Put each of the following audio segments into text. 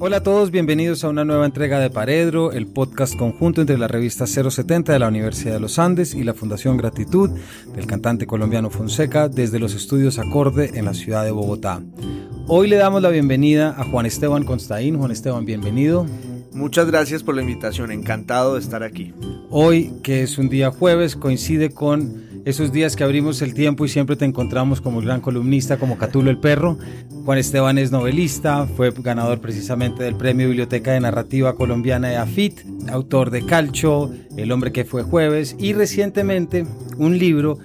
Hola a todos, bienvenidos a una nueva entrega de Paredro, el podcast conjunto entre la revista 070 de la Universidad de los Andes y la Fundación Gratitud del cantante colombiano Fonseca desde los estudios Acorde en la ciudad de Bogotá. Hoy le damos la bienvenida a Juan Esteban Constaín. Juan Esteban, bienvenido. Muchas gracias por la invitación, encantado de estar aquí. Hoy, que es un día jueves, coincide con esos días que abrimos el tiempo y siempre te encontramos como el gran columnista, como Catulo el Perro. Juan Esteban es novelista, fue ganador precisamente del Premio Biblioteca de Narrativa Colombiana de AFIT, autor de Calcho, El hombre que fue jueves y recientemente un libro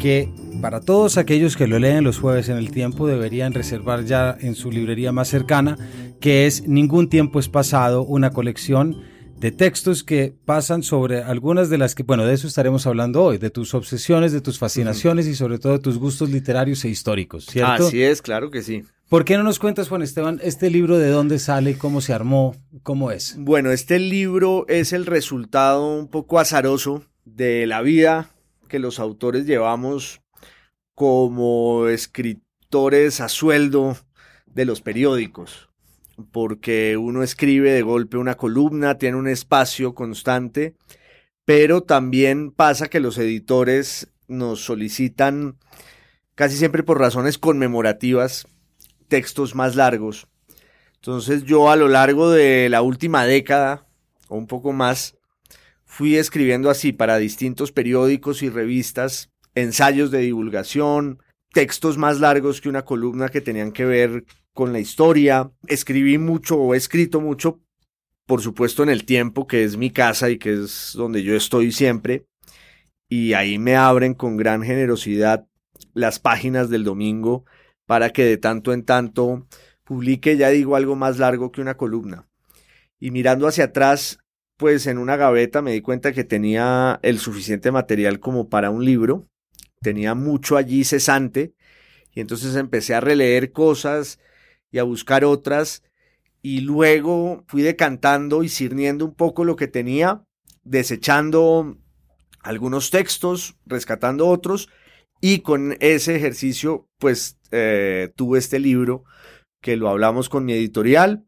que para todos aquellos que lo leen los jueves en el tiempo deberían reservar ya en su librería más cercana, que es Ningún tiempo es pasado, una colección de textos que pasan sobre algunas de las que, bueno, de eso estaremos hablando hoy, de tus obsesiones, de tus fascinaciones y sobre todo de tus gustos literarios e históricos, ¿cierto? Así es, claro que sí. ¿Por qué no nos cuentas, Juan Esteban, este libro de dónde sale, cómo se armó, cómo es? Bueno, este libro es el resultado un poco azaroso de la vida que los autores llevamos como escritores a sueldo de los periódicos porque uno escribe de golpe una columna, tiene un espacio constante, pero también pasa que los editores nos solicitan, casi siempre por razones conmemorativas, textos más largos. Entonces yo a lo largo de la última década, o un poco más, fui escribiendo así para distintos periódicos y revistas, ensayos de divulgación, textos más largos que una columna que tenían que ver con la historia. Escribí mucho o he escrito mucho, por supuesto, en el tiempo, que es mi casa y que es donde yo estoy siempre. Y ahí me abren con gran generosidad las páginas del domingo para que de tanto en tanto publique, ya digo, algo más largo que una columna. Y mirando hacia atrás, pues en una gaveta me di cuenta que tenía el suficiente material como para un libro. Tenía mucho allí cesante. Y entonces empecé a releer cosas y a buscar otras y luego fui decantando y cirniendo un poco lo que tenía, desechando algunos textos, rescatando otros y con ese ejercicio pues eh, tuve este libro que lo hablamos con mi editorial.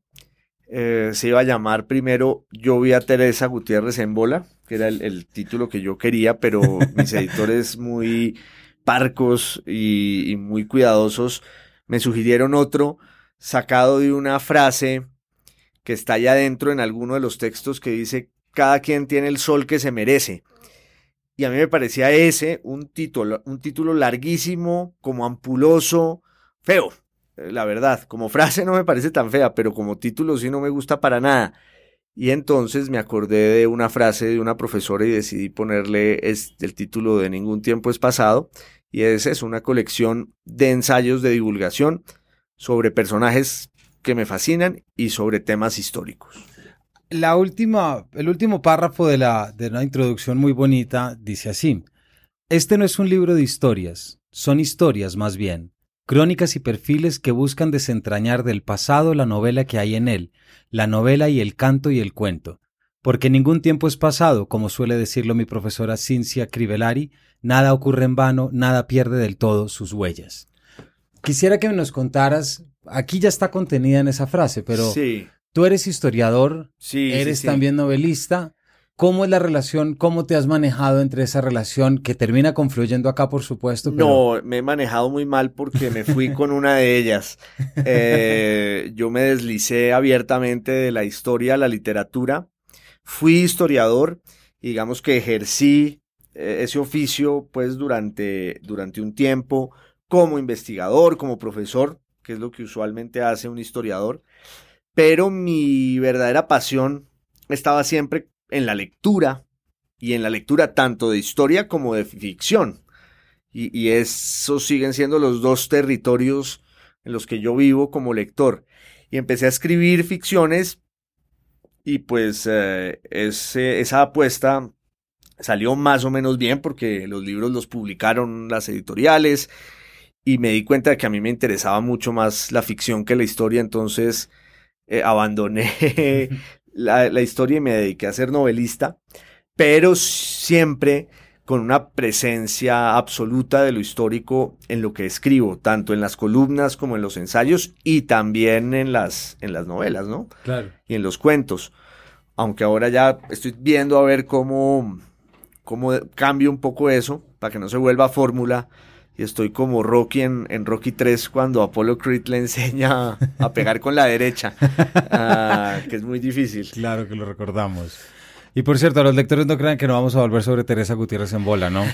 Eh, se iba a llamar primero Yo vi a Teresa Gutiérrez en bola, que era el, el título que yo quería, pero mis editores muy parcos y, y muy cuidadosos me sugirieron otro sacado de una frase que está allá adentro en alguno de los textos que dice, cada quien tiene el sol que se merece. Y a mí me parecía ese un título, un título larguísimo, como ampuloso, feo, la verdad. Como frase no me parece tan fea, pero como título sí no me gusta para nada. Y entonces me acordé de una frase de una profesora y decidí ponerle el título de Ningún tiempo es pasado. Y esa es una colección de ensayos de divulgación sobre personajes que me fascinan y sobre temas históricos. La última, el último párrafo de la, de una introducción muy bonita dice así: Este no es un libro de historias, son historias más bien, crónicas y perfiles que buscan desentrañar del pasado la novela que hay en él, la novela y el canto y el cuento. Porque ningún tiempo es pasado, como suele decirlo mi profesora Cincia Crivellari, nada ocurre en vano, nada pierde del todo sus huellas. Quisiera que nos contaras, aquí ya está contenida en esa frase, pero tú eres historiador, eres también novelista. ¿Cómo es la relación? ¿Cómo te has manejado entre esa relación que termina confluyendo acá, por supuesto? No, me he manejado muy mal porque me fui con una de ellas. Eh, yo me deslicé abiertamente de la historia a la literatura. Fui historiador, digamos que ejercí eh, ese oficio pues durante, durante un tiempo como investigador, como profesor, que es lo que usualmente hace un historiador, pero mi verdadera pasión estaba siempre en la lectura y en la lectura tanto de historia como de ficción. Y, esos siguen siendo los dos territorios en los que yo vivo como lector. Y empecé a escribir ficciones y pues eh, esa apuesta salió más o menos bien porque los libros los publicaron las editoriales y me di cuenta de que a mí me interesaba mucho más la ficción que la historia, entonces eh, abandoné la, la, historia y me dediqué a ser novelista, pero siempre con una presencia absoluta de lo histórico en lo que escribo, tanto en las columnas como en los ensayos y también en las, en las novelas, ¿no? Claro. Y en los cuentos. Aunque ahora ya estoy viendo a ver cómo, cómo cambio un poco eso, para que no se vuelva fórmula. Y estoy como Rocky en, en, Rocky 3 cuando Apollo Creed le enseña a pegar con la derecha, ah, que es muy difícil. Claro que lo recordamos. Y por cierto, los lectores no crean que no vamos a volver sobre Teresa Gutiérrez en bola, ¿no?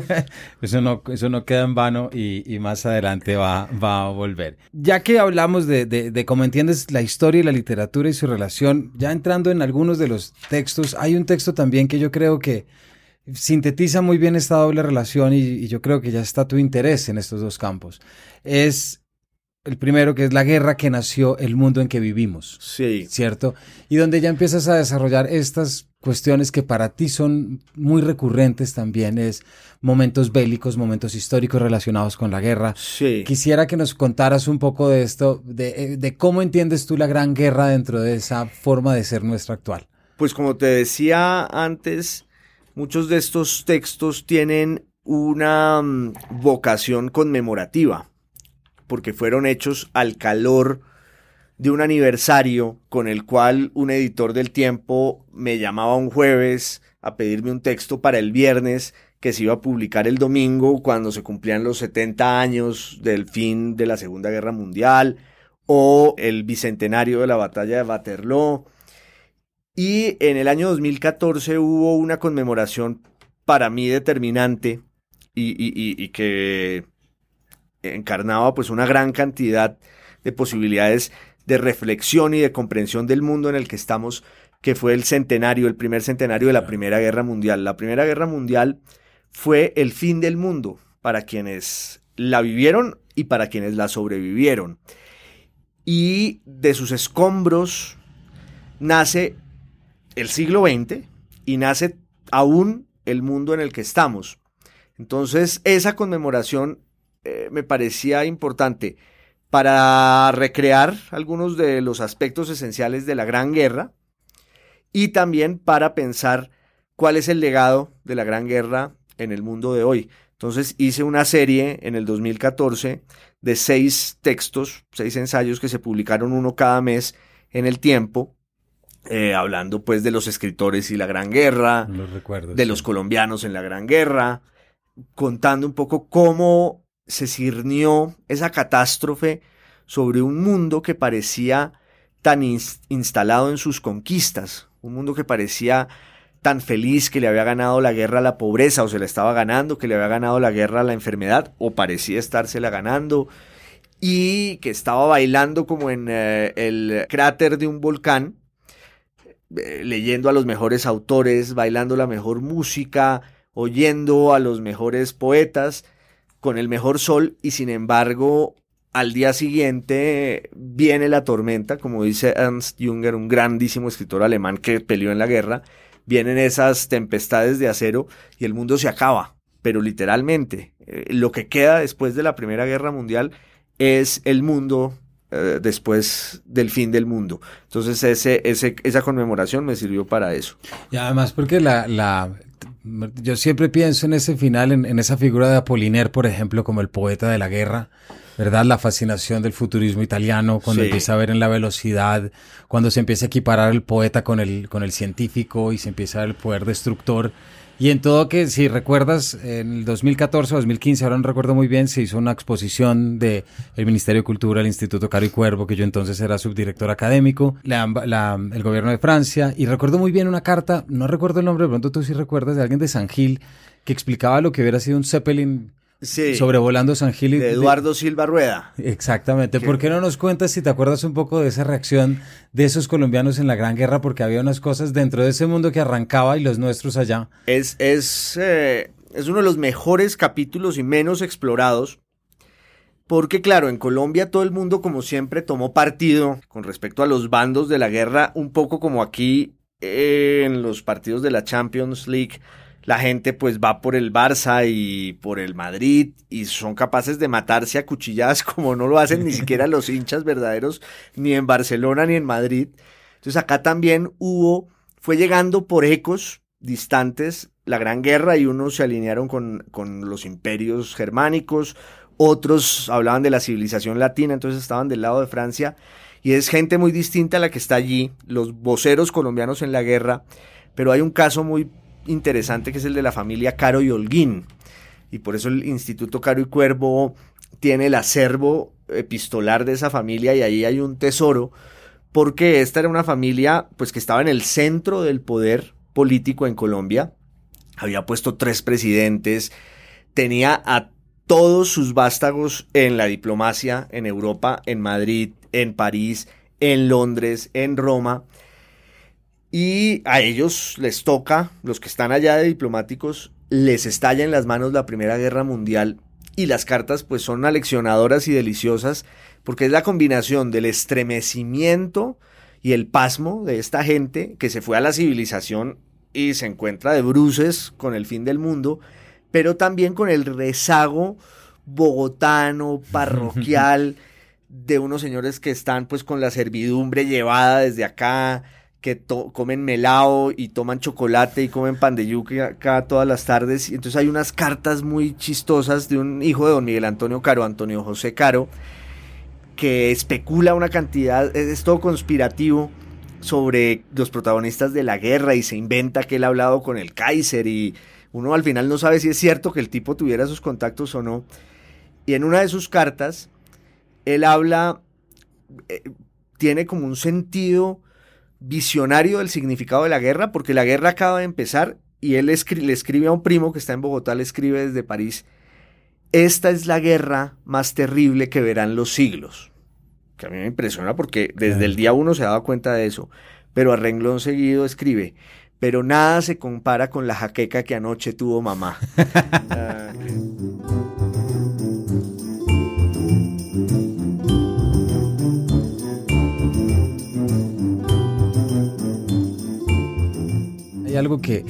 eso no, eso no queda en vano y, y más adelante va, va, a volver. Ya que hablamos de, de, de, cómo entiendes la historia y la literatura y su relación, ya entrando en algunos de los textos, hay un texto también que yo creo que sintetiza muy bien esta doble relación y, y yo creo que ya está tu interés en estos dos campos. Es el primero, que es la guerra que nació el mundo en que vivimos. Sí. ¿Cierto? Y donde ya empiezas a desarrollar estas cuestiones que para ti son muy recurrentes también, es momentos bélicos, momentos históricos relacionados con la guerra. Sí. Quisiera que nos contaras un poco de esto, de, de cómo entiendes tú la gran guerra dentro de esa forma de ser nuestra actual. Pues como te decía antes, muchos de estos textos tienen una um, vocación conmemorativa porque fueron hechos al calor de un aniversario con el cual un editor del tiempo me llamaba un jueves a pedirme un texto para el viernes que se iba a publicar el domingo cuando se cumplían los 70 años del fin de la Segunda Guerra Mundial o el bicentenario de la batalla de Waterloo. Y en el año 2014 hubo una conmemoración para mí determinante y, y, y, y que encarnaba pues una gran cantidad de posibilidades de reflexión y de comprensión del mundo en el que estamos, que fue el centenario, el primer centenario de la Primera Guerra Mundial. La Primera Guerra Mundial fue el fin del mundo para quienes la vivieron y para quienes la sobrevivieron. Y de sus escombros nace el siglo XX y nace aún el mundo en el que estamos. Entonces, esa conmemoración eh, me parecía importante para recrear algunos de los aspectos esenciales de la Gran Guerra y también para pensar cuál es el legado de la Gran Guerra en el mundo de hoy. Entonces hice una serie en el 2014 de seis textos, seis ensayos que se publicaron uno cada mes en el tiempo, eh, hablando pues de los escritores y la Gran Guerra, los recuerdos, de sí. los colombianos en la Gran Guerra, contando un poco cómo se cirnió esa catástrofe sobre un mundo que parecía tan ins instalado en sus conquistas, un mundo que parecía tan feliz que le había ganado la guerra a la pobreza o se la estaba ganando, que le había ganado la guerra a la enfermedad o parecía estársela ganando y que estaba bailando como en eh, el cráter de un volcán, leyendo a los mejores autores, bailando la mejor música, oyendo a los mejores poetas, con el mejor sol y sin embargo al día siguiente viene la tormenta, como dice Ernst Junger, un grandísimo escritor alemán que peleó en la guerra, vienen esas tempestades de acero y el mundo se acaba, pero literalmente. Eh, lo que queda después de la Primera Guerra Mundial es el mundo eh, después del fin del mundo. Entonces ese, ese, esa conmemoración me sirvió para eso. Y además porque la, la, yo siempre pienso en ese final, en, en, esa figura de Apollinaire, por ejemplo, como el poeta de la guerra, ¿verdad? La fascinación del futurismo italiano, cuando sí. empieza a ver en la velocidad, cuando se empieza a equiparar el poeta con el, con el científico y se empieza a ver el poder destructor. Y en todo que, si recuerdas, en el 2014 o 2015, ahora no recuerdo muy bien, se hizo una exposición de el Ministerio de Cultura, el Instituto Caro y Cuervo, que yo entonces era subdirector académico, la, la, el gobierno de Francia, y recuerdo muy bien una carta, no recuerdo el nombre, de pronto tú sí recuerdas, de alguien de San Gil, que explicaba lo que hubiera sido un Zeppelin Sí, sobrevolando San Gil. Y de Eduardo Silva Rueda. Exactamente. ¿Por qué no nos cuentas si te acuerdas un poco de esa reacción de esos colombianos en la Gran Guerra? Porque había unas cosas dentro de ese mundo que arrancaba y los nuestros allá. Es, es, eh, es uno de los mejores capítulos y menos explorados. Porque claro, en Colombia todo el mundo como siempre tomó partido con respecto a los bandos de la guerra, un poco como aquí eh, en los partidos de la Champions League la gente pues va por el Barça y por el Madrid y son capaces de matarse a cuchilladas como no lo hacen ni siquiera los hinchas verdaderos ni en Barcelona ni en Madrid. Entonces acá también hubo, fue llegando por ecos distantes la Gran Guerra y unos se alinearon con, con los imperios germánicos, otros hablaban de la civilización latina, entonces estaban del lado de Francia y es gente muy distinta a la que está allí, los voceros colombianos en la guerra, pero hay un caso muy interesante que es el de la familia Caro y Holguín. Y por eso el Instituto Caro y Cuervo tiene el acervo epistolar de esa familia y ahí hay un tesoro porque esta era una familia pues que estaba en el centro del poder político en Colombia, había puesto tres presidentes, tenía a todos sus vástagos en la diplomacia en Europa, en Madrid, en París, en Londres, en Roma, y a ellos les toca, los que están allá de diplomáticos, les estalla en las manos la Primera Guerra Mundial y las cartas pues son aleccionadoras y deliciosas porque es la combinación del estremecimiento y el pasmo de esta gente que se fue a la civilización y se encuentra de bruces con el fin del mundo, pero también con el rezago bogotano, parroquial, de unos señores que están pues con la servidumbre llevada desde acá, que comen melao y toman chocolate y comen pan de todas las tardes. Y entonces hay unas cartas muy chistosas de un hijo de don Miguel Antonio Caro, Antonio José Caro, que especula una cantidad, es todo conspirativo sobre los protagonistas de la guerra y se inventa que él ha hablado con el Kaiser y uno al final no sabe si es cierto que el tipo tuviera esos contactos o no. Y en una de sus cartas, él habla, eh, tiene como un sentido visionario del significado de la guerra, porque la guerra acaba de empezar y él le escribe a un primo que está en Bogotá, le escribe desde París, esta es la guerra más terrible que verán los siglos. Que a mí me impresiona porque desde el día uno se daba cuenta de eso, pero a renglón seguido escribe, pero nada se compara con la jaqueca que anoche tuvo mamá. Algo que,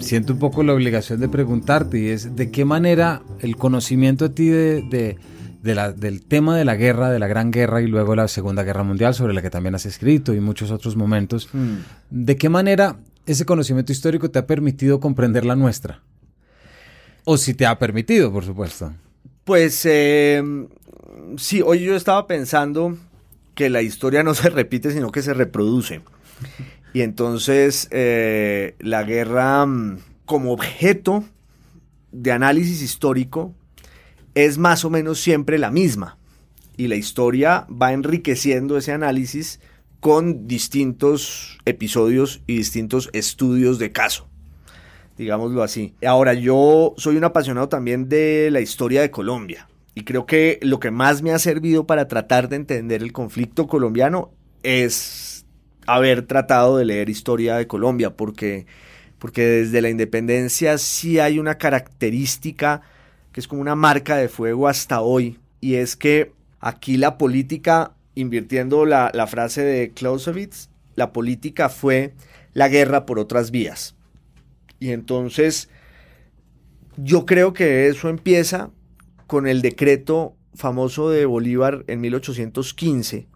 siento un poco la obligación de preguntarte y es de qué manera el conocimiento a ti de, la, del tema de la guerra, de la Gran Guerra y luego la Segunda Guerra Mundial, sobre la que también has escrito y muchos otros momentos, mm. ¿de qué manera ese conocimiento histórico te ha permitido comprender la nuestra? O si te ha permitido, por supuesto. Pues eh, sí, hoy yo estaba pensando que la historia no se repite, sino que se reproduce. Y entonces eh, la guerra mm, como objeto de análisis histórico es más o menos siempre la misma. Y la historia va enriqueciendo ese análisis con distintos episodios y distintos estudios de caso, digámoslo así. Ahora, yo soy un apasionado también de la historia de Colombia y creo que lo que más me ha servido para tratar de entender el conflicto colombiano es haber tratado de leer historia de Colombia, porque, porque desde la independencia sí hay una característica que es como una marca de fuego hasta hoy, y es que aquí la política, invirtiendo la, la frase de Clausewitz, la política fue la guerra por otras vías. Y entonces yo creo que eso empieza con el decreto famoso de Bolívar en 1815,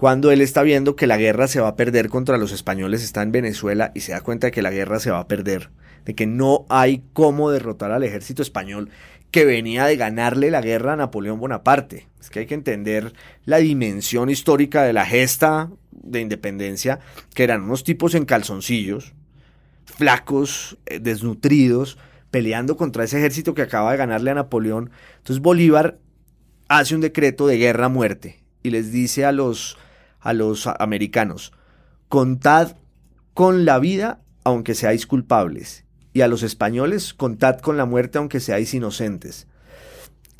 cuando él está viendo que la guerra se va a perder contra los españoles, está en Venezuela y se da cuenta de que la guerra se va a perder, de que no hay cómo derrotar al ejército español que venía de ganarle la guerra a Napoleón Bonaparte. Es que hay que entender la dimensión histórica de la gesta de independencia, que eran unos tipos en calzoncillos, flacos, eh, desnutridos, peleando contra ese ejército que acaba de ganarle a Napoleón. Entonces Bolívar hace un decreto de guerra a muerte y les dice a los a los americanos, contad con la vida aunque seáis culpables, y a los españoles, contad con la muerte aunque seáis inocentes.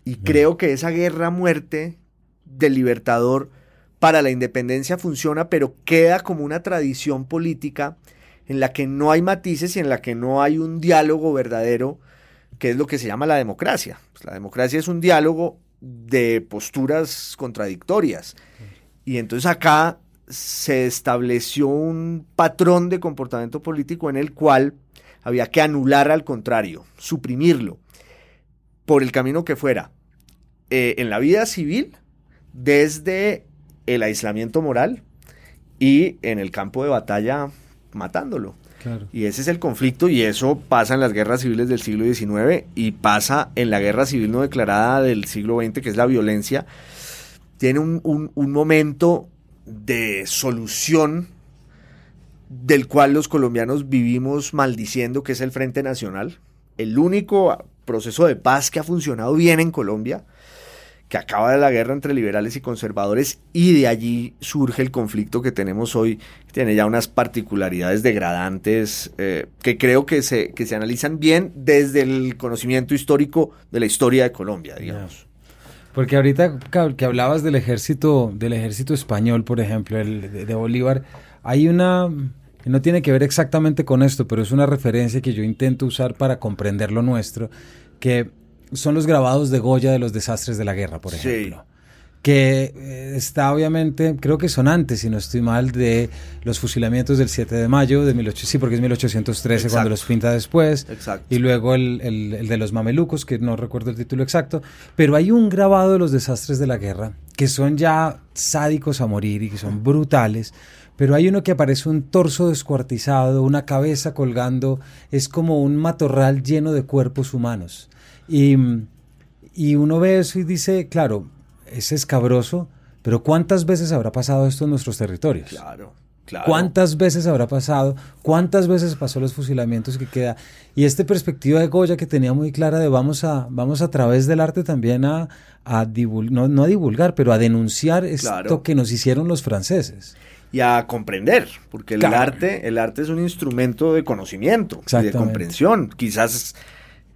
Y creo que esa guerra muerte del libertador para la independencia funciona, pero queda como una tradición política en la que no hay matices y en la que no hay un diálogo verdadero, que es lo que se llama la democracia. Pues la democracia es un diálogo de posturas contradictorias. Y entonces acá se estableció un patrón de comportamiento político en el cual había que anular al contrario, suprimirlo, por el camino que fuera. Eh, en la vida civil, desde el aislamiento moral y en el campo de batalla matándolo. Y ese es el conflicto y eso pasa en las guerras civiles del siglo XIX y pasa en la guerra civil no declarada del siglo XX, que es la violencia. Tiene un, un momento de solución del cual los colombianos vivimos maldiciendo, que es el Frente Nacional. El único proceso de paz que ha funcionado bien en Colombia que acaba de la guerra entre liberales y conservadores y de allí surge el conflicto que tenemos hoy, tiene ya unas particularidades degradantes eh, que creo que se, que se analizan bien desde el conocimiento histórico de la historia de Colombia, digamos. Porque ahorita que hablabas del ejército, del ejército español, por ejemplo, el de, Bolívar, hay una no tiene que ver exactamente con esto, pero es una referencia que yo intento usar para comprender lo nuestro, que son los grabados de Goya de los desastres de la guerra, por ejemplo. Que eh, está obviamente, creo que son antes, si no estoy mal, de los fusilamientos del 7 de mayo de 18, sí, porque es 1813 cuando los pinta después. Exacto. Y luego el, el, de los mamelucos, que no recuerdo el título exacto. Pero hay un grabado de los desastres de la guerra que son ya sádicos a morir y que son brutales pero hay uno que aparece un torso descuartizado, una cabeza colgando, es como un matorral lleno de cuerpos humanos. Y, y uno ve eso y dice, claro, es escabroso, pero ¿cuántas veces habrá pasado esto en nuestros territorios? Claro. Claro. ¿Cuántas veces habrá pasado? ¿Cuántas veces pasó los fusilamientos que queda? Y esta perspectiva de Goya que tenía muy clara de vamos a, vamos a través del arte también a, a divulgar, no, a divulgar, pero a denunciar esto que nos hicieron los franceses. Y a comprender, porque el arte, el arte es un instrumento de conocimiento y de comprensión. Quizás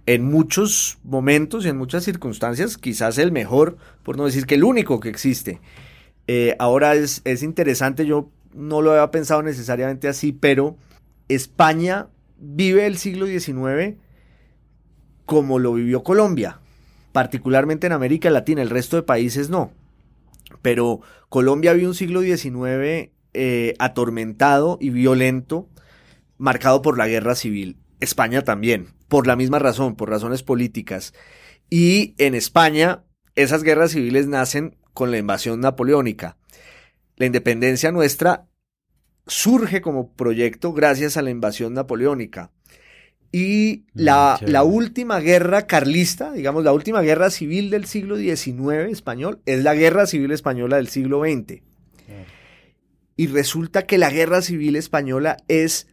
en muchos momentos y en muchas circunstancias, quizás el mejor, por no decir que el único que existe. Eh, ahora es, es interesante, yo no lo había pensado necesariamente así, pero España vive el siglo XIX como lo vivió Colombia, particularmente en América Latina, el resto de países no. Pero Colombia vive un siglo XIX eh, atormentado y violento, marcado por la guerra civil. España también por la misma razón, por razones políticas. Y en España, esas guerras civiles nacen con la invasión napoleónica. La independencia nuestra surge como proyecto gracias a la invasión napoleónica. Y mm, la, la, última guerra carlista, digamos, la última guerra civil del siglo XIX español, es la guerra civil española del siglo XX. Y resulta que la guerra civil española es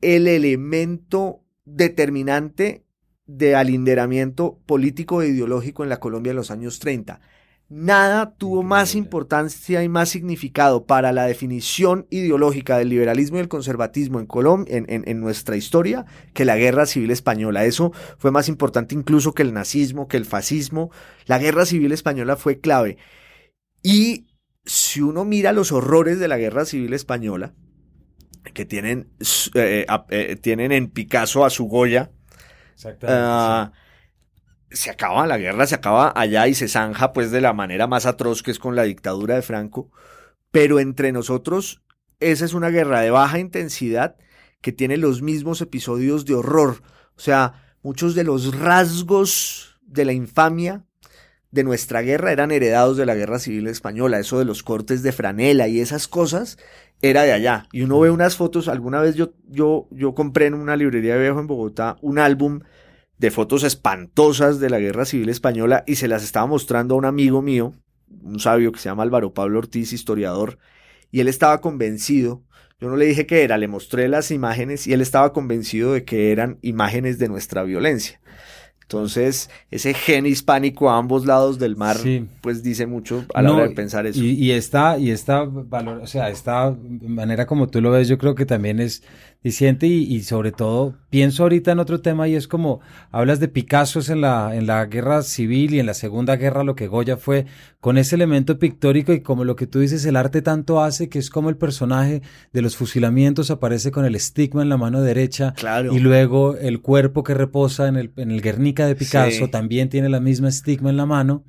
el elemento determinante de alinderamiento político e ideológico en la Colombia de los años 30. Nada tuvo más importancia y más significado para la definición ideológica del liberalismo y el conservatismo en, Colombia, en, nuestra historia que la guerra civil española. Eso fue más importante incluso que el nazismo, que el fascismo. La guerra civil española fue clave. Y si uno mira los horrores de la guerra civil española, que tienen, eh, eh, tienen en Picasso a su Goya. Ah, se acaba la guerra, se acaba allá y se zanja pues de la manera más atroz que es con la dictadura de Franco. Pero entre nosotros, esa es una guerra de baja intensidad que tiene los mismos episodios de horror. O sea, muchos de los rasgos de la infamia de nuestra guerra eran heredados de la guerra civil española, eso de los cortes de franela y esas cosas era de allá. Y uno ve unas fotos, alguna vez yo, yo, yo compré en una librería de viejo en Bogotá un álbum de fotos espantosas de la guerra civil española y se las estaba mostrando a un amigo mío, un sabio que se llama Álvaro Pablo Ortiz, historiador, y él estaba convencido, yo no le dije que era, le mostré las imágenes y él estaba convencido de que eran imágenes de nuestra violencia. Entonces, ese gen hispánico a ambos lados del mar, pues dice mucho a la hora de pensar eso. Y, y esta, y esta valor, o sea, esta manera como tú lo ves, yo creo que también es diciente y, y, sobre todo pienso ahorita en otro tema y es como hablas de Picasso en la, en la guerra civil y en la segunda guerra lo que Goya fue con ese elemento pictórico y como lo que tú dices el arte tanto hace que es como el personaje de los fusilamientos aparece con el estigma en la mano derecha claro. y luego el cuerpo que reposa en el, en el Guernica de Picasso también tiene la misma estigma en la mano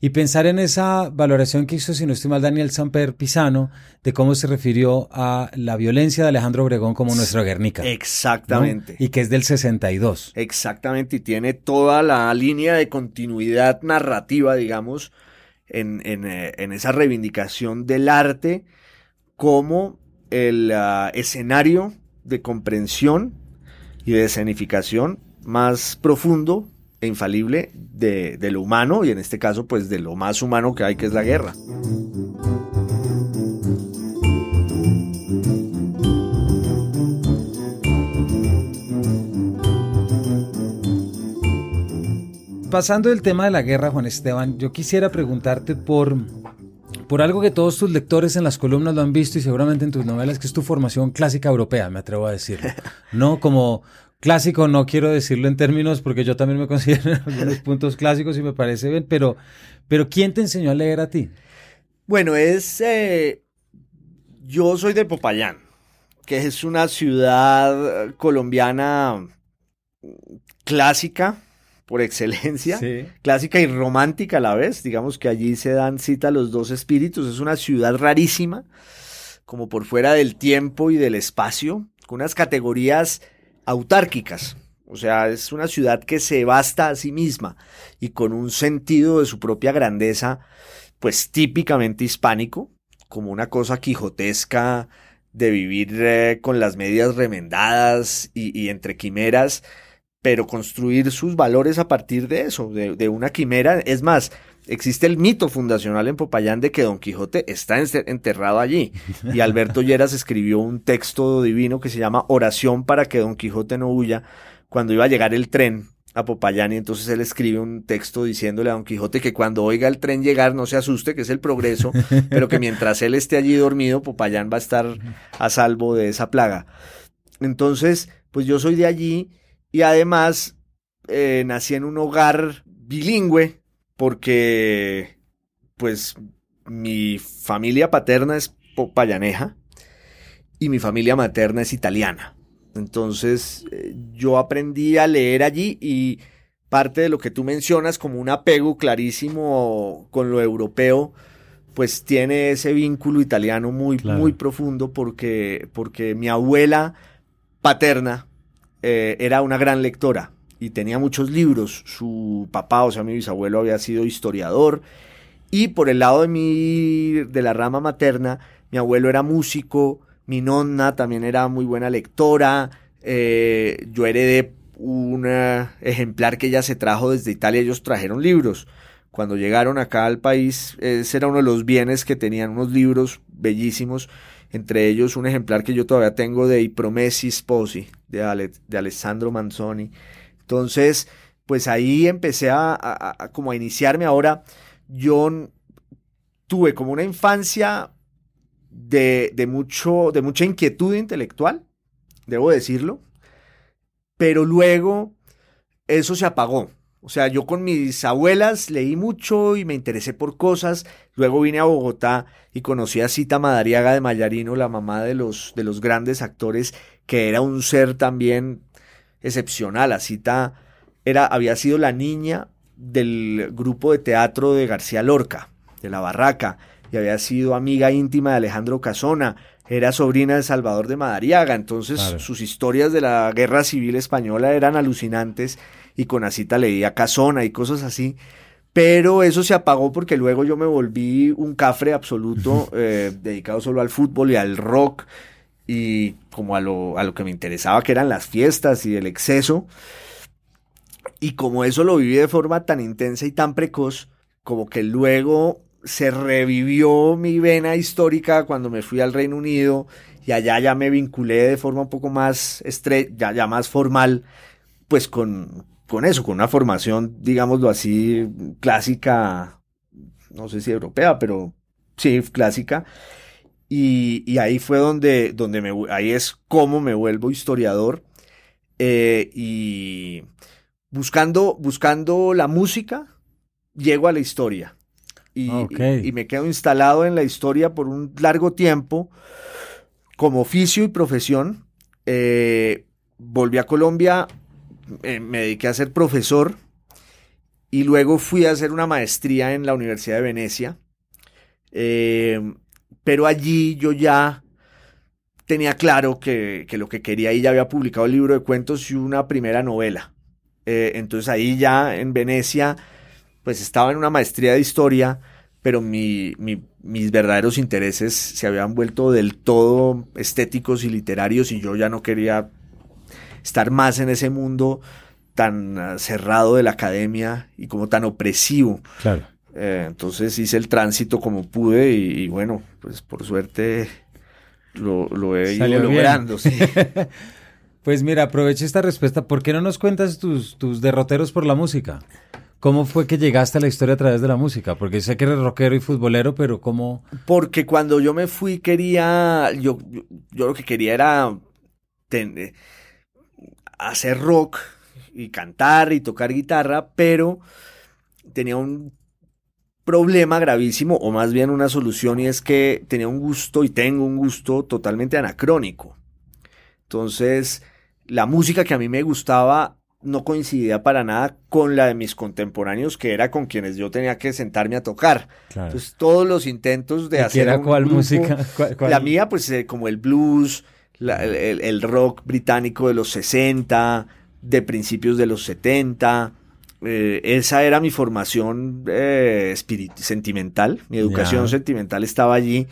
y pensar en esa valoración que hizo, si no estoy mal, Daniel Samper Pisano, de cómo se refirió a la violencia de Alejandro Obregón como nuestra Guernica. Exactamente. Y que es del 62. Exactamente, y tiene toda la línea de continuidad narrativa, digamos, en, en, eh, en esa reivindicación del arte como el ah, escenario de comprensión y de escenificación más profundo e infalible de, de, lo humano y en este caso pues de lo más humano que hay que es la guerra. Pasando del tema de la guerra, Juan Esteban, yo quisiera preguntarte por, por algo que todos tus lectores en las columnas lo han visto y seguramente en tus novelas, que es tu formación clásica europea, me atrevo a decirlo. No como clásico, no quiero decirlo en términos porque yo también me considero en algunos puntos clásicos y me parece bien, pero, pero ¿quién te enseñó a leer a ti? Bueno, es... Eh, yo soy de Popayán, que es una ciudad colombiana clásica, por excelencia, clásica y romántica a la vez. Digamos que allí se dan cita los dos espíritus. Es una ciudad rarísima, como por fuera del tiempo y del espacio, con unas categorías autárquicas. O sea, es una ciudad que se basta a sí misma y con un sentido de su propia grandeza, pues típicamente hispánico, como una cosa quijotesca de vivir eh, con las medias remendadas y, y entre quimeras pero construir sus valores a partir de eso, de, una quimera. Es más, existe el mito fundacional en Popayán de que Don Quijote está enterrado allí. Y Alberto Lleras escribió un texto divino que se llama Oración para que Don Quijote no huya cuando iba a llegar el tren a Popayán y entonces él escribe un texto diciéndole a Don Quijote que cuando oiga el tren llegar no se asuste, que es el progreso, pero que mientras él esté allí dormido, Popayán va a estar a salvo de esa plaga. Entonces, pues yo soy de allí y además eh, nací en un hogar bilingüe porque pues mi familia paterna es payaneja y mi familia materna es italiana. Entonces eh, yo aprendí a leer allí y parte de lo que tú mencionas como un apego clarísimo con lo europeo, pues tiene ese vínculo italiano muy, muy profundo porque, porque mi abuela paterna eh, era una gran lectora y tenía muchos libros. Su papá, o sea, mi bisabuelo había sido historiador. Y por el lado de mi, de la rama materna, mi abuelo era músico, mi nonna también era muy buena lectora. Eh, yo heredé un ejemplar que ella se trajo desde Italia, ellos trajeron libros. Cuando llegaron acá al país, ese era uno de los bienes que tenían unos libros bellísimos entre ellos un ejemplar que yo todavía tengo de I Promessi Sposi, de, de Alessandro Manzoni. Entonces, pues ahí empecé a, como a iniciarme. Ahora, yo tuve como una infancia de, de, mucho, de mucha inquietud intelectual, debo decirlo, pero luego eso se apagó. O sea, yo con mis abuelas leí mucho y me interesé por cosas. Luego vine a Bogotá y conocí a Cita Madariaga de Mayarino, la mamá de los, de los grandes actores, que era un ser también excepcional. A Cita era, había sido la niña del grupo de teatro de García Lorca, de La Barraca, y había sido amiga íntima de Alejandro Casona, era sobrina de Salvador de Madariaga, entonces sus historias de la guerra civil española eran alucinantes y con Asita leía Casona y cosas así. Pero eso se apagó porque luego yo me volví un cafre absoluto, eh, dedicado solo al fútbol y al rock y como a lo, a lo que me interesaba, que eran las fiestas y el exceso. Y como eso lo viví de forma tan intensa y tan precoz, como que luego se revivió mi vena histórica cuando me fui al Reino Unido y allá ya me vinculé de forma un poco más ya, ya más formal, pues con, con eso, con una formación, digámoslo así, clásica, no sé si europea, pero sí, clásica. Y, ahí fue donde, donde me, ahí es como me vuelvo historiador. Eh, y buscando, buscando la música, llego a la historia. Y, y, me quedo instalado en la historia por un largo tiempo como oficio y profesión. Eh, volví a Colombia eh, me dediqué a ser profesor y luego fui a hacer una maestría en la Universidad de Venecia. Eh, pero allí yo ya tenía claro que, lo que quería y ya había publicado el libro de cuentos y una primera novela. Eh, entonces ahí ya en Venecia, pues estaba en una maestría de historia, pero mi, mi mis verdaderos intereses se habían vuelto del todo estéticos y literarios y yo ya no quería estar más en ese mundo tan ah, cerrado de la academia y como tan opresivo. Claro. Eh, entonces hice el tránsito como pude y, bueno, pues por suerte lo, he ido logrando. pues mira, aprovecha esta respuesta. ¿Por qué no nos cuentas tus, tus derroteros por la música? ¿Cómo fue que llegaste a la historia a través de la música? Porque sé que eres rockero y futbolero, pero ¿cómo? Porque cuando yo me fui quería, yo, yo, lo que quería era hacer rock y cantar y tocar guitarra, pero tenía un problema gravísimo, o más bien una solución, y es que tenía un gusto y tengo un gusto totalmente anacrónico. Entonces, la música que a mí me gustaba no coincidía para nada con la de mis contemporáneos, que era con quienes yo tenía que sentarme a tocar. Entonces, todos los intentos de hacer. Era cuál música? La mía, pues, eh, como el blues, el, rock británico de los 60, de principios de los 70. Eh, esa era mi formación eh, sentimental, mi educación sentimental estaba allí.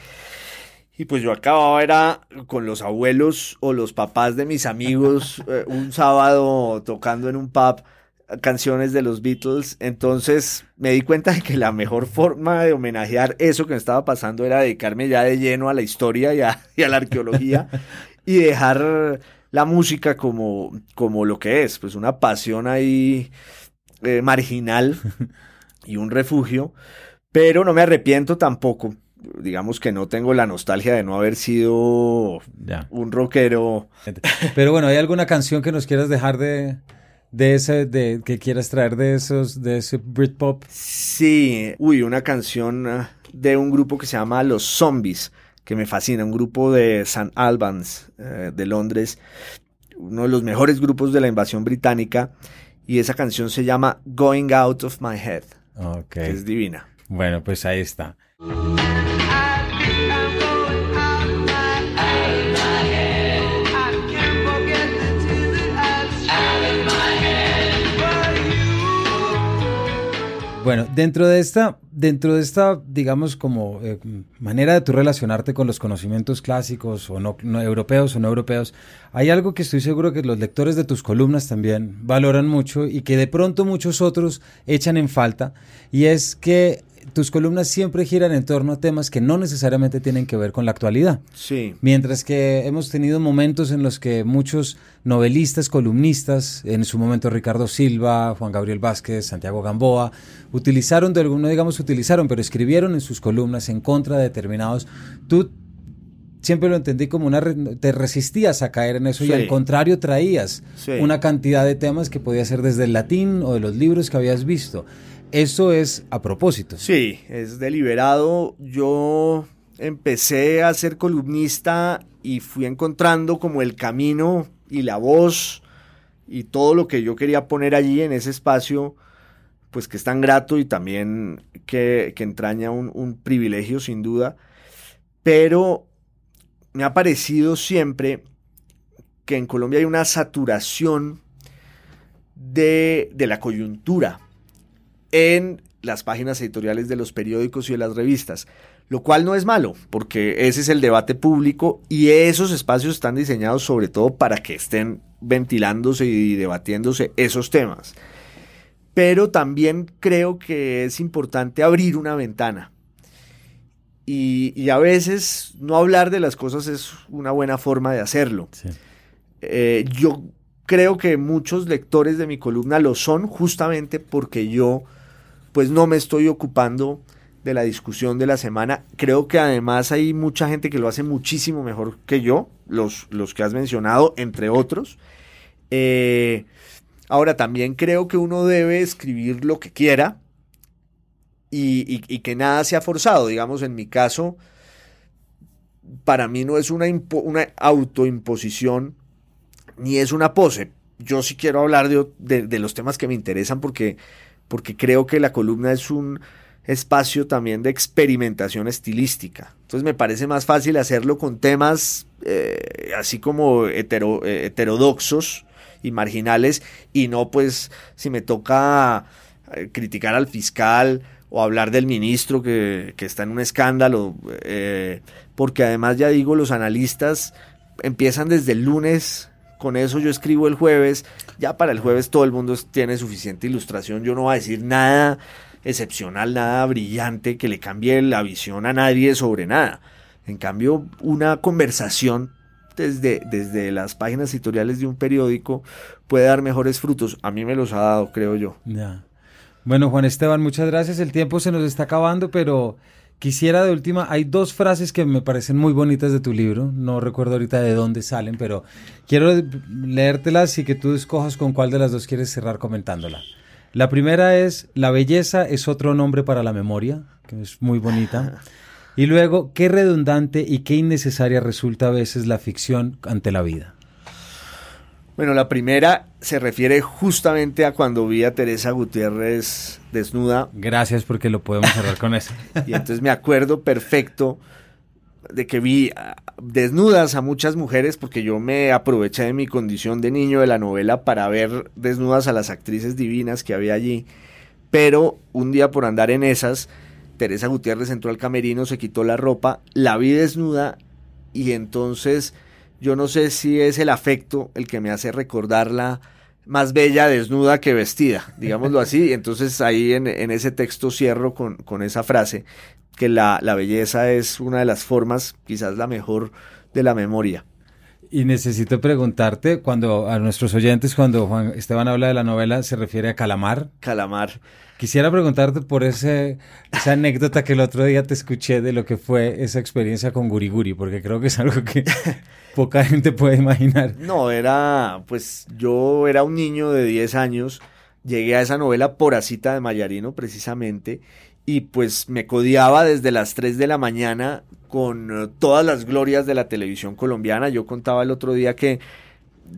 Y pues yo acababa era con los abuelos o los papás de mis amigos eh, un sábado tocando en un pub canciones de los Beatles. Entonces me di cuenta de que la mejor forma de homenajear eso que me estaba pasando era dedicarme ya de lleno a la historia y a, la arqueología y dejar la música como, como lo que es, pues una pasión ahí eh, marginal y un refugio. Pero no me arrepiento tampoco digamos que no tengo la nostalgia de no haber sido un rockero. Pero bueno, ¿hay alguna canción que nos quieras dejar de, de ese, de, que quieras traer de esos, de ese Britpop? Sí, uy, una canción ah, de un grupo que se llama Los Zombies, que me fascina, un grupo de St. Albans, eh, de Londres, uno de los mejores grupos de la invasión británica, y esa canción se llama Going Out of My Head, que es divina. Bueno, pues ahí está. Bueno, dentro de esta, dentro de esta, digamos, como eh, manera de tú relacionarte con los conocimientos clásicos o no, europeos o no europeos, hay algo que estoy seguro que los lectores de tus columnas también valoran mucho y que de pronto muchos otros echan en falta, y es que tus columnas siempre giran en torno a temas que no necesariamente tienen que ver con la actualidad. Sí. Mientras que hemos tenido momentos en los que muchos novelistas, columnistas, en su momento Ricardo Silva, Juan Gabriel Vázquez, Santiago Gamboa, utilizaron de alguno, digamos, utilizaron, pero escribieron en sus columnas en contra de determinados. Tú siempre lo entendí como una te resistías a caer en eso y al contrario traías una cantidad de temas que podía ser desde el latín o de los libros que habías visto. Eso es a propósito. Sí, es deliberado. Yo empecé a ser columnista y fui encontrando como el camino y la voz y todo lo que yo quería poner allí en ese espacio, pues que es tan grato y también que, entraña un, un privilegio sin duda. Pero me ha parecido siempre que en Colombia hay una saturación de, de la coyuntura en las páginas editoriales de los periódicos y de las revistas, lo cual no es malo, porque ese es el debate público y esos espacios están diseñados sobre todo para que estén ventilándose y debatiéndose esos temas. Pero también creo que es importante abrir una ventana. Y, a veces no hablar de las cosas es una buena forma de hacerlo. Eh, yo creo que muchos lectores de mi columna lo son justamente porque yo pues no me estoy ocupando de la discusión de la semana. Creo que además hay mucha gente que lo hace muchísimo mejor que yo, los, los que has mencionado, entre otros. Eh, ahora, también creo que uno debe escribir lo que quiera y, que nada sea forzado. Digamos, en mi caso, para mí no es una, una autoimposición ni es una pose. Yo sí quiero hablar de los temas que me interesan porque porque creo que la columna es un espacio también de experimentación estilística. Entonces me parece más fácil hacerlo con temas eh, así como eh, heterodoxos y marginales y no pues si me toca eh, criticar al fiscal o hablar del ministro que, está en un escándalo, eh, porque además ya digo, los analistas empiezan desde el lunes, con eso yo escribo el jueves, ya para el jueves todo el mundo tiene suficiente ilustración, yo no voy a decir nada excepcional, nada brillante que le cambie la visión a nadie sobre nada. En cambio, una conversación desde, desde las páginas editoriales de un periódico puede dar mejores frutos. A mí me los ha dado, creo yo. Ya. Bueno, Juan Esteban, muchas gracias. El tiempo se nos está acabando, pero quisiera de última, hay dos frases que me parecen muy bonitas de tu libro. No recuerdo ahorita de dónde salen, pero quiero leértelas y que tú escojas con cuál de las dos quieres cerrar comentándola. La primera es, la belleza es otro nombre para la memoria, que es muy bonita. Y luego, qué redundante y qué innecesaria resulta a veces la ficción ante la vida. Bueno, la primera se refiere justamente a cuando vi a Teresa Gutiérrez desnuda. Gracias porque lo podemos cerrar con eso. y entonces me acuerdo perfecto de que vi desnudas a muchas mujeres porque yo me aproveché de mi condición de niño de la novela para ver desnudas a las actrices divinas que había allí. Pero un día por andar en esas, Teresa Gutiérrez entró al camerino, se quitó la ropa, la vi desnuda y entonces yo no sé si es el afecto el que me hace recordarla más bella desnuda que vestida, digámoslo así. Entonces ahí en, ese texto cierro con, con esa frase, que la, la belleza es una de las formas, quizás la mejor, de la memoria. Y necesito preguntarte, cuando a nuestros oyentes, cuando Juan Esteban habla de la novela, ¿se refiere a Calamar? Calamar. Quisiera preguntarte por ese, esa anécdota que el otro día te escuché de lo que fue esa experiencia con Guriguri, porque creo que es algo que poca gente puede imaginar. No, era, pues yo era un niño de 10 años, llegué a esa novela por Asita de Mayarino precisamente, y pues me codiaba desde las 3 de la mañana con eh, todas las glorias de la televisión colombiana. Yo contaba el otro día que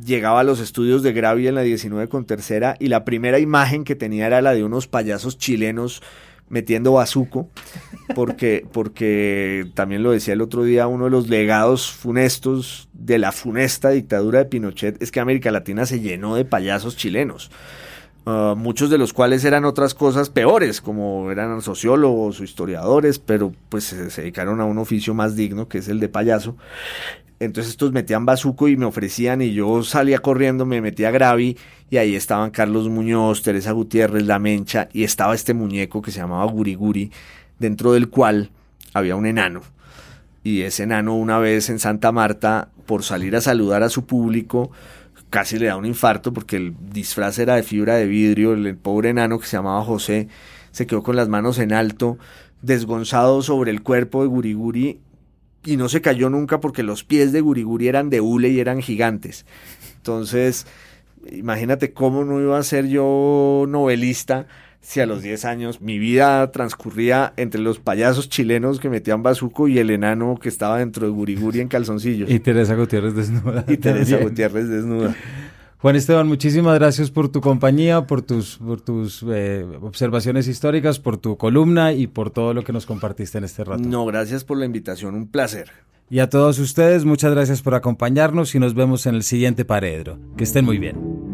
llegaba a los estudios de Gravi en la 19 con tercera y la primera imagen que tenía era la de unos payasos chilenos metiendo bazuco, porque, porque también lo decía el otro día, uno de los legados funestos de la funesta dictadura de Pinochet es que América Latina se llenó de payasos chilenos. Ah, muchos de los cuales eran otras cosas peores, como eran sociólogos o historiadores, pero pues se, dedicaron a un oficio más digno, que es el de payaso. Entonces estos metían bazuco y me ofrecían y yo salía corriendo, me metía a Gravi y ahí estaban Carlos Muñoz, Teresa Gutiérrez, La Mencha y estaba este muñeco que se llamaba Guriguri, dentro del cual había un enano. Y ese enano una vez en Santa Marta, por salir a saludar a su público, casi le da un infarto porque el disfraz era de fibra de vidrio, el, pobre enano que se llamaba José se quedó con las manos en alto, desgonzado sobre el cuerpo de Guriguri y no se cayó nunca porque los pies de Guriguri eran de hule y eran gigantes. Entonces, imagínate cómo no iba a ser yo novelista si a los 10 años mi vida transcurría entre los payasos chilenos que metían bazuco y el enano que estaba dentro de Guriguri en calzoncillos. Y Teresa Gutiérrez desnuda. Y Teresa Gutiérrez desnuda. Juan Esteban, muchísimas gracias por tu compañía, por tus, por tus eh, observaciones históricas, por tu columna y por todo lo que nos compartiste en este rato. No, gracias por la invitación, un placer. Y a todos ustedes, muchas gracias por acompañarnos y nos vemos en el siguiente Paredro. Que estén muy bien.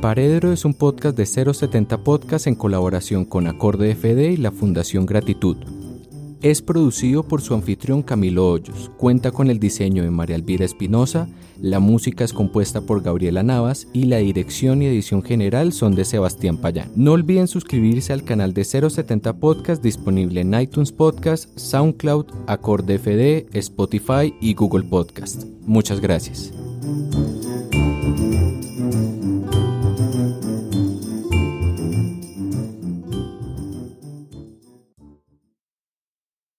Paredro es un podcast de 070 Podcast en colaboración con Acorde FD y la Fundación Gratitud. Es producido por su anfitrión Camilo Hoyos, cuenta con el diseño de María Elvira Espinosa, la música es compuesta por Gabriela Navas y la dirección y edición general son de Sebastián Payán. No olviden suscribirse al canal de 070 Podcast disponible en iTunes Podcast, SoundCloud, Acorde FD, Spotify y Google Podcast. Muchas gracias.